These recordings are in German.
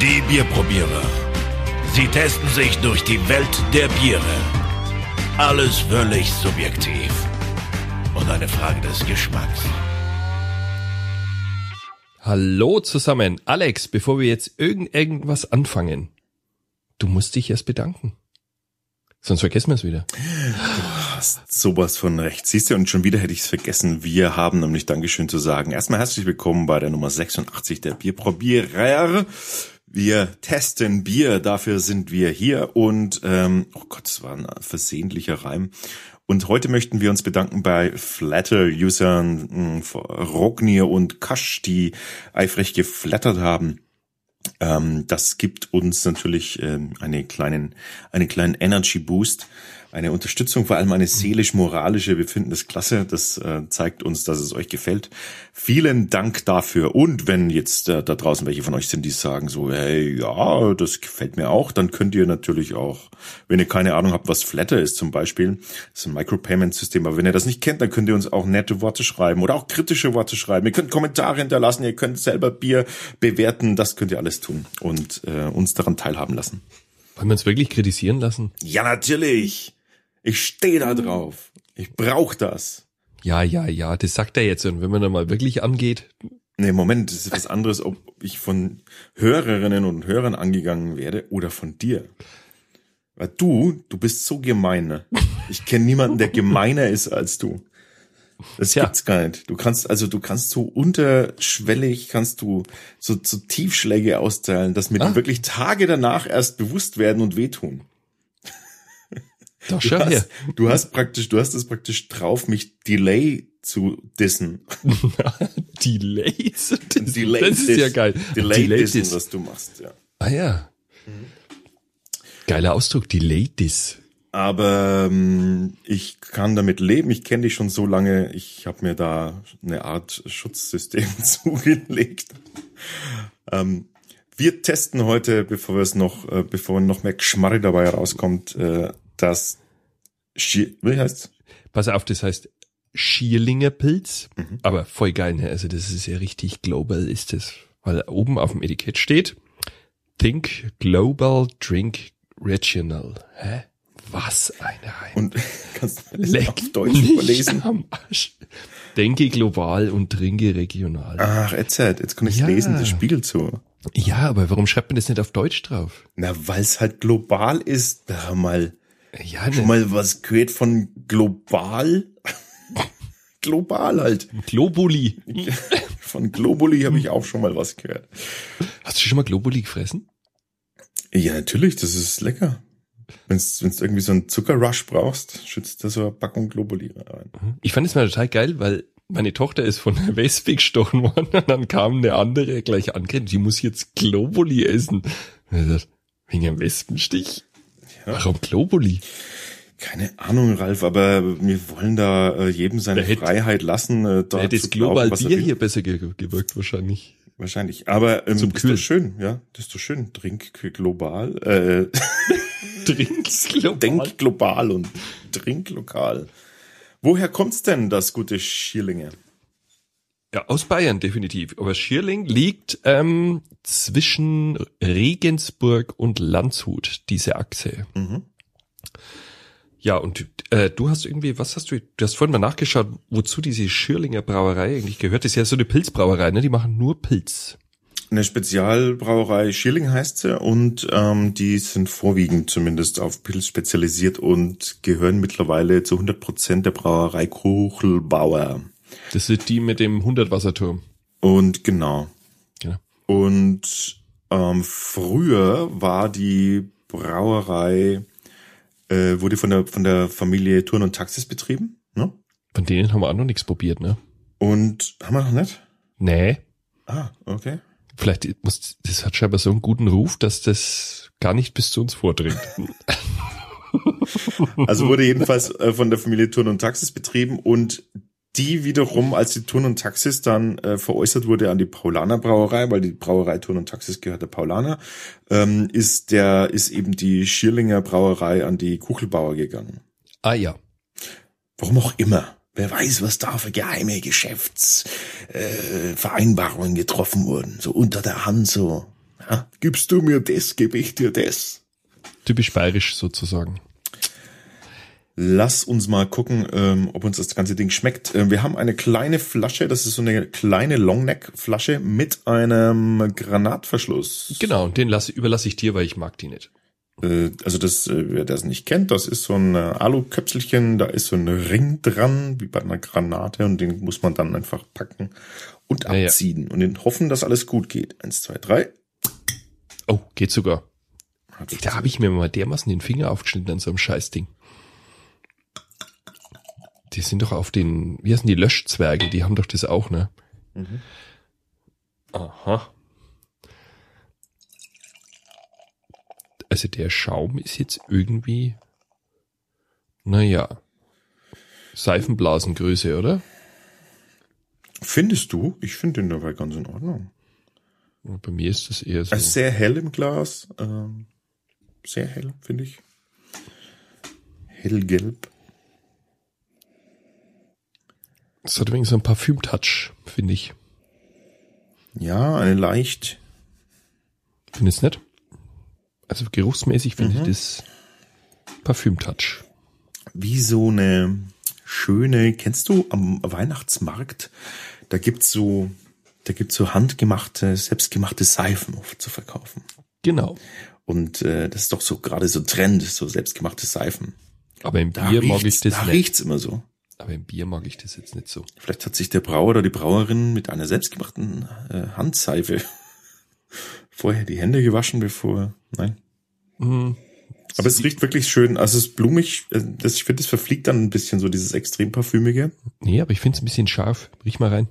Die Bierprobierer. Sie testen sich durch die Welt der Biere. Alles völlig subjektiv. Und eine Frage des Geschmacks. Hallo zusammen. Alex, bevor wir jetzt irgend irgendwas anfangen, du musst dich erst bedanken. Sonst vergessen wir es wieder. Du hast sowas von recht. Siehst du, und schon wieder hätte ich es vergessen. Wir haben nämlich Dankeschön zu sagen. Erstmal herzlich willkommen bei der Nummer 86 der Bierprobierer. Wir testen Bier, dafür sind wir hier und ähm, oh Gott, das war ein versehentlicher Reim. Und heute möchten wir uns bedanken bei Flatter-Usern Rognir und Kasch, die eifrig geflattert haben. Ähm, das gibt uns natürlich ähm, eine kleinen, einen kleinen Energy Boost eine Unterstützung, vor allem eine seelisch-moralische. Wir finden das klasse. Das äh, zeigt uns, dass es euch gefällt. Vielen Dank dafür. Und wenn jetzt äh, da draußen welche von euch sind, die sagen so, hey, ja, das gefällt mir auch, dann könnt ihr natürlich auch, wenn ihr keine Ahnung habt, was Flatter ist zum Beispiel, das ist ein Micropayment-System, aber wenn ihr das nicht kennt, dann könnt ihr uns auch nette Worte schreiben oder auch kritische Worte schreiben. Ihr könnt Kommentare hinterlassen, ihr könnt selber Bier bewerten, das könnt ihr alles tun und äh, uns daran teilhaben lassen. Wollen wir uns wirklich kritisieren lassen? Ja, natürlich. Ich stehe da drauf. Ich brauch das. Ja, ja, ja, das sagt er jetzt. Und wenn man dann mal wirklich angeht. Nee, Moment, das ist was anderes, ob ich von Hörerinnen und Hörern angegangen werde oder von dir. Weil du, du bist so gemein. Ne? Ich kenne niemanden, der gemeiner ist als du. Das ja. gibt's gar nicht. Du kannst, also du kannst so unterschwellig, kannst du so, so Tiefschläge austeilen, dass mir ah. wirklich Tage danach erst bewusst werden und wehtun. Doch schon du hast, du hast praktisch, du hast es praktisch drauf, mich Delay zu dissen. Delay zu dissen. Delay das ist diss. ja geil. Delay, Delay dissen, diss. was du machst, ja. Ah ja. Mhm. Geiler Ausdruck, Delay diss. Aber ähm, ich kann damit leben. Ich kenne dich schon so lange. Ich habe mir da eine Art Schutzsystem zugelegt. ähm, wir testen heute, bevor wir es noch, äh, bevor noch mehr Geschmarri dabei rauskommt, äh, das Schier, wie heißt's? Pass auf, das heißt Schierlinger Pilz, mhm. aber voll geil, ne? Also das ist ja richtig global ist das, weil oben auf dem Etikett steht Think Global Drink Regional. Hä? Was eine Heim. Und kannst du das auf Deutsch überlesen? Am Arsch. Denke global und trinke regional. Ach, erzählt. Jetzt kann ich ja. lesen, das spiegelt so. Ja, aber warum schreibt man das nicht auf Deutsch drauf? Na, weil es halt global ist. Da mal ja, ne. Schon mal was gehört von global? global halt. Globuli. Von Globuli habe ich auch schon mal was gehört. Hast du schon mal Globuli gefressen? Ja, natürlich, das ist lecker. Wenn du irgendwie so einen Zuckerrush brauchst, schützt da so eine Packung Globuli rein. Mhm. Ich fand es mal total geil, weil meine Tochter ist von der Wespe gestochen worden und dann kam eine andere gleich angrenzt, die muss jetzt Globuli essen. Wegen einem Wespenstich? Ja. Warum Globuli? Keine Ahnung, Ralf, aber wir wollen da äh, jedem seine hätte, Freiheit lassen. Äh, da hätte das Global glauben, Bier hier besser ge gewirkt wahrscheinlich. Wahrscheinlich. Aber ähm, Zum ist doch schön, ja. Das ist doch schön. Trink global. Äh, trink global. Denk global und trink lokal. Woher kommt's denn, das gute Schierlinge? Ja, aus Bayern definitiv. Aber Schierling liegt ähm, zwischen Regensburg und Landshut, diese Achse. Mhm. Ja, und äh, du hast irgendwie, was hast du, du hast vorhin mal nachgeschaut, wozu diese Schierlinger Brauerei eigentlich gehört. Das ist ja so eine Pilzbrauerei, ne? Die machen nur Pilz. Eine Spezialbrauerei Schierling heißt sie und ähm, die sind vorwiegend zumindest auf Pilz spezialisiert und gehören mittlerweile zu 100 Prozent der Brauerei Kuchelbauer. Das sind die mit dem 100 Wasserturm. Und genau. Ja. Und ähm, früher war die Brauerei, äh, wurde von der, von der Familie Turn und Taxis betrieben. Ne? Von denen haben wir auch noch nichts probiert, ne? Und haben wir noch nicht? Nee. Ah, okay. Vielleicht muss, das hat scheinbar so einen guten Ruf, dass das gar nicht bis zu uns vordringt. also wurde jedenfalls äh, von der Familie Turn und Taxis betrieben und die wiederum, als die Turn und Taxis dann äh, veräußert wurde an die Paulaner Brauerei, weil die Brauerei Turn und Taxis gehört der Paulaner, ähm, ist der ist eben die Schierlinger Brauerei an die Kuchelbauer gegangen. Ah ja. Warum auch immer. Wer weiß, was da für geheime Geschäftsvereinbarungen äh, getroffen wurden, so unter der Hand so. Ja, gibst du mir das, gebe ich dir das. Typisch bayerisch sozusagen. Lass uns mal gucken, ähm, ob uns das ganze Ding schmeckt. Ähm, wir haben eine kleine Flasche, das ist so eine kleine Longneck-Flasche mit einem Granatverschluss. Genau, den lasse, überlasse ich dir, weil ich mag die nicht. Äh, also das, äh, wer das nicht kennt, das ist so ein äh, Aluköpselchen, da ist so ein Ring dran, wie bei einer Granate, und den muss man dann einfach packen und abziehen und den hoffen, dass alles gut geht. Eins, zwei, drei. Oh, geht sogar. Hat Da habe ich mir mal dermaßen den Finger aufgeschnitten an so einem Scheißding. Die sind doch auf den, wie heißen die Löschzwerge, die haben doch das auch, ne? Aha. Also der Schaum ist jetzt irgendwie, naja, Seifenblasengröße, oder? Findest du? Ich finde den dabei ganz in Ordnung. Bei mir ist das eher so. Ist sehr hell im Glas. Ähm, sehr hell, finde ich. Hellgelb. Das hat übrigens so einen Parfüm-Touch, finde ich. Ja, eine leicht. Findest du nicht? Also geruchsmäßig finde ich das Parfüm-Touch. wie so eine schöne, kennst du am Weihnachtsmarkt, da gibt's so, da gibt's so handgemachte, selbstgemachte Seifen oft zu verkaufen. Genau. Und äh, das ist doch so gerade so Trend, so selbstgemachte Seifen. Aber im Da Bier mag ich das da nicht. riecht's immer so. Aber im Bier mag ich das jetzt nicht so. Vielleicht hat sich der Brauer oder die Brauerin mit einer selbstgemachten äh, Handseife vorher die Hände gewaschen, bevor. Nein. Mhm. Aber es riecht wirklich schön. Also es ist blumig. äh, Das, ich finde, es verfliegt dann ein bisschen so dieses extrem parfümige. Nee, aber ich finde es ein bisschen scharf. Riech mal rein.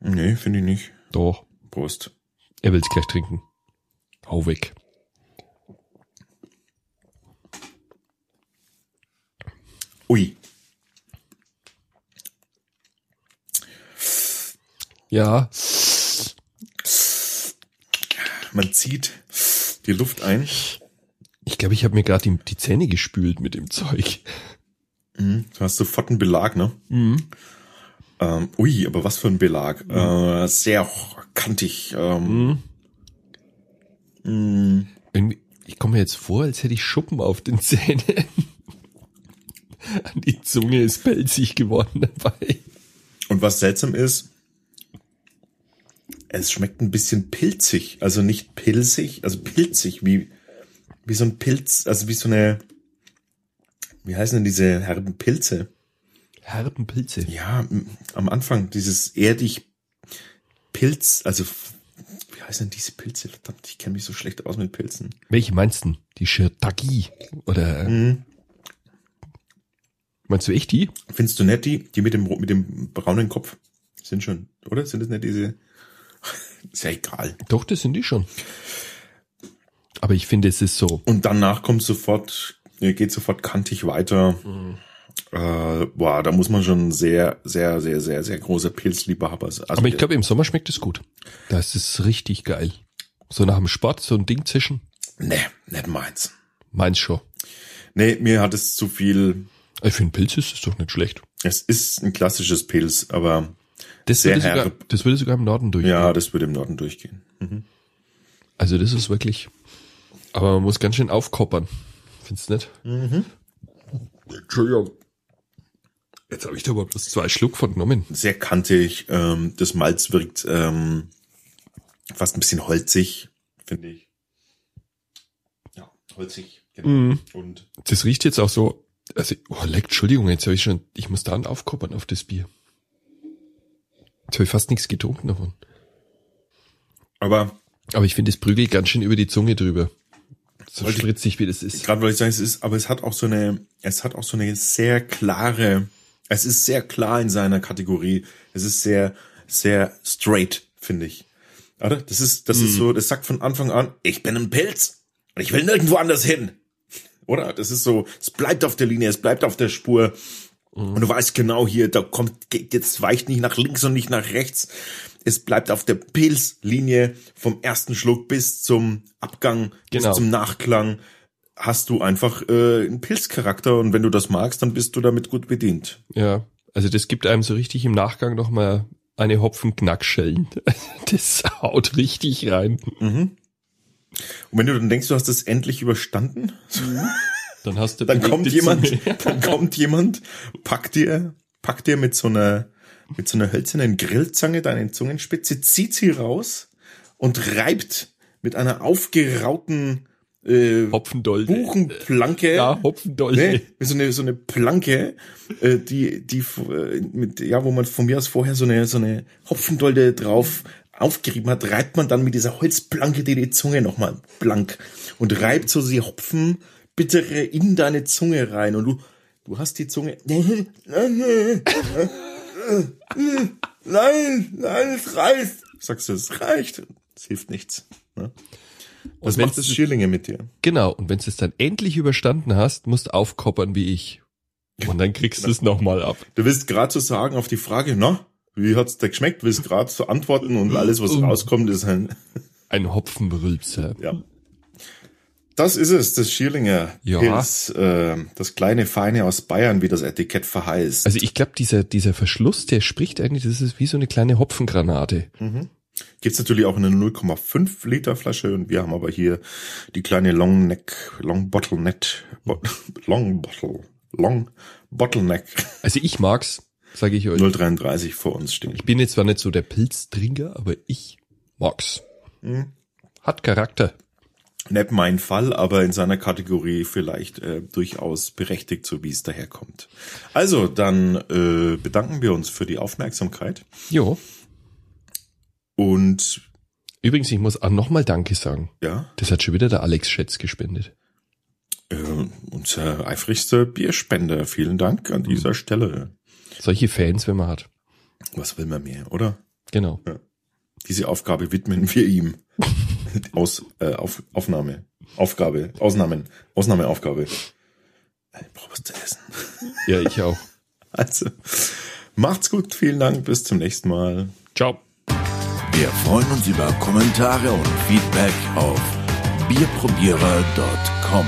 Nee, finde ich nicht. Doch. Prost. Er will's gleich trinken. Hau weg. Ui. Ja. Man zieht die Luft ein. Ich glaube, ich habe mir gerade die, die Zähne gespült mit dem Zeug. Du hast sofort einen Belag, ne? Mhm. Ähm, ui, aber was für ein Belag. Äh, sehr kantig. Ähm, mm, Irgendwie, ich komme mir jetzt vor, als hätte ich Schuppen auf den Zähnen. Die Zunge ist pelzig geworden dabei. Und was seltsam ist, es schmeckt ein bisschen pilzig. Also nicht pilzig, also pilzig, wie, wie so ein Pilz, also wie so eine, wie heißen denn diese herben Pilze? Herben Pilze. Ja, am Anfang dieses erdig Pilz, also wie heißen denn diese Pilze? Verdammt, ich kenne mich so schlecht aus mit Pilzen. Welche meinst du? Die Shiitake? Oder Mhm. Meinst du echt die? Findest du nett die, die mit dem mit dem braunen Kopf? Sind schon, oder? Sind das nicht diese? Ist ja egal. Doch, das sind die schon. Aber ich finde, es ist so. Und danach kommt sofort, äh, geht sofort kantig weiter. Äh, boah, da muss man schon sehr, sehr, sehr, sehr, sehr großer Pilzliebhaber sein. Also Aber ich glaube, im Sommer schmeckt es gut. Da ist es richtig geil. So nach dem Sport, so ein Ding zischen. nee, nicht meins. Meins schon. Nee, mir hat es zu viel. Ich finde, Pilz ist es doch nicht schlecht. Es ist ein klassisches Pilz, aber Das Sehr würde, sogar, herb. das würde sogar im Norden durchgehen. ja, das würde im Norden durchgehen. Also das ist wirklich. Aber man muss ganz schön aufkoppern. Findest du nicht? Mhm. Entschuldigung. Jetzt habe ich da aber bloß zwei Schluck von genommen. Sehr kantig. Ähm, das Malz wirkt ähm, fast ein bisschen holzig, finde ich. Ja, holzig. Genau. Mhm. Und Das riecht jetzt auch so. Also, oh, leck, Entschuldigung, jetzt habe ich schon. Ich muss da aufkoppern auf das Bier. Jetzt habe ich fast nichts getrunken davon. aber Aber ich finde, es prügelt ganz schön über die Zunge drüber. So ich- spritzig wie das ist. Gerade wollte ich sagen, es ist, aber es hat auch so eine, es hat auch so eine sehr klare, es ist sehr klar in seiner Kategorie. Es ist sehr, sehr straight, finde ich. Oder? Das ist, das ist so, das sagt von Anfang an, ich bin ein Pilz und ich will nirgendwo anders hin. Oder? Das ist so, es bleibt auf der Linie, es bleibt auf der Spur. Und du weißt genau hier, da kommt, geht jetzt weicht nicht nach links und nicht nach rechts. Es bleibt auf der Pilzlinie vom ersten Schluck bis zum Abgang, Genau. bis zum Nachklang. Hast du einfach äh, einen Pilzcharakter und wenn du das magst, dann bist du damit gut bedient. Ja, also das gibt einem so richtig im Nachgang nochmal eine Hopfenknackschellen. Das haut richtig rein. Und wenn du dann denkst, du hast das endlich überstanden, Dann hast du dann kommt jemand, dann kommt jemand, packt dir, packt dir mit so einer, mit so einer hölzernen Grillzange deine Zungenspitze, zieht sie raus und reibt mit einer aufgerauten äh, Hopfendolde. Buchenplanke. Ja, Hopfendolde. Ne? So eine, so eine Planke, äh, die, die, äh, mit, ja, wo man von mir aus vorher so eine, so eine Hopfendolde drauf aufgerieben hat, reibt man dann mit dieser Holzplanke die, die Zunge nochmal blank und reibt so die Hopfenbittere in deine Zunge rein und du, du hast die Zunge, nein, nein, es reicht. Sagst du, es reicht. Es hilft nichts. Ne? Was wenn's macht das Schierlinge mit dir? Genau, und wenn du es dann endlich überstanden hast, musst du aufkoppern wie ich. Und dann kriegst du es nochmal ab. Du willst gerade so sagen auf die Frage, na, wie hat's dir geschmeckt? Willst gerade so antworten und alles, was rauskommt, ist ein, Ein Hopfenrülpser. ja. Das ist es, das Schierlinger Ja. Pilz, äh, das kleine Feine aus Bayern, wie das Etikett verheißt. Also ich glaube, dieser, dieser Verschluss, der spricht eigentlich, das ist wie so eine kleine Hopfengranate. Gibt's natürlich auch in einer 0,5 Liter Flasche und wir haben aber hier die kleine Long Neck, Long Bottleneck, Bo Long Bottle, Long Bottleneck Also ich mag's, sage ich euch. 033 vor uns stehen. Ich bin jetzt zwar nicht so der Pilztrinker, aber ich mag's. Hat Charakter. Nicht mein Fall, aber in seiner Kategorie vielleicht äh, durchaus berechtigt, so wie es daherkommt. Also, dann äh, bedanken wir uns für die Aufmerksamkeit Jo. und Übrigens, ich muss auch nochmal Danke sagen. ja, Das hat schon wieder der Alex Schätz gespendet. äh, unser eifrigster Bierspender. Vielen Dank an dieser Stelle. Solche Fans, wenn man hat. Was will man mehr, oder? Genau. Diese Aufgabe widmen wir ihm. Aus, äh, auf, Aufnahme. Aufgabe. Ausnahmen. Ausnahmeaufgabe. Ich brauche was zu essen. Ja, ich auch. Also, macht's gut. Vielen Dank. Bis zum nächsten Mal. Ciao. Wir freuen uns über Kommentare und Feedback auf bierprobierer.com.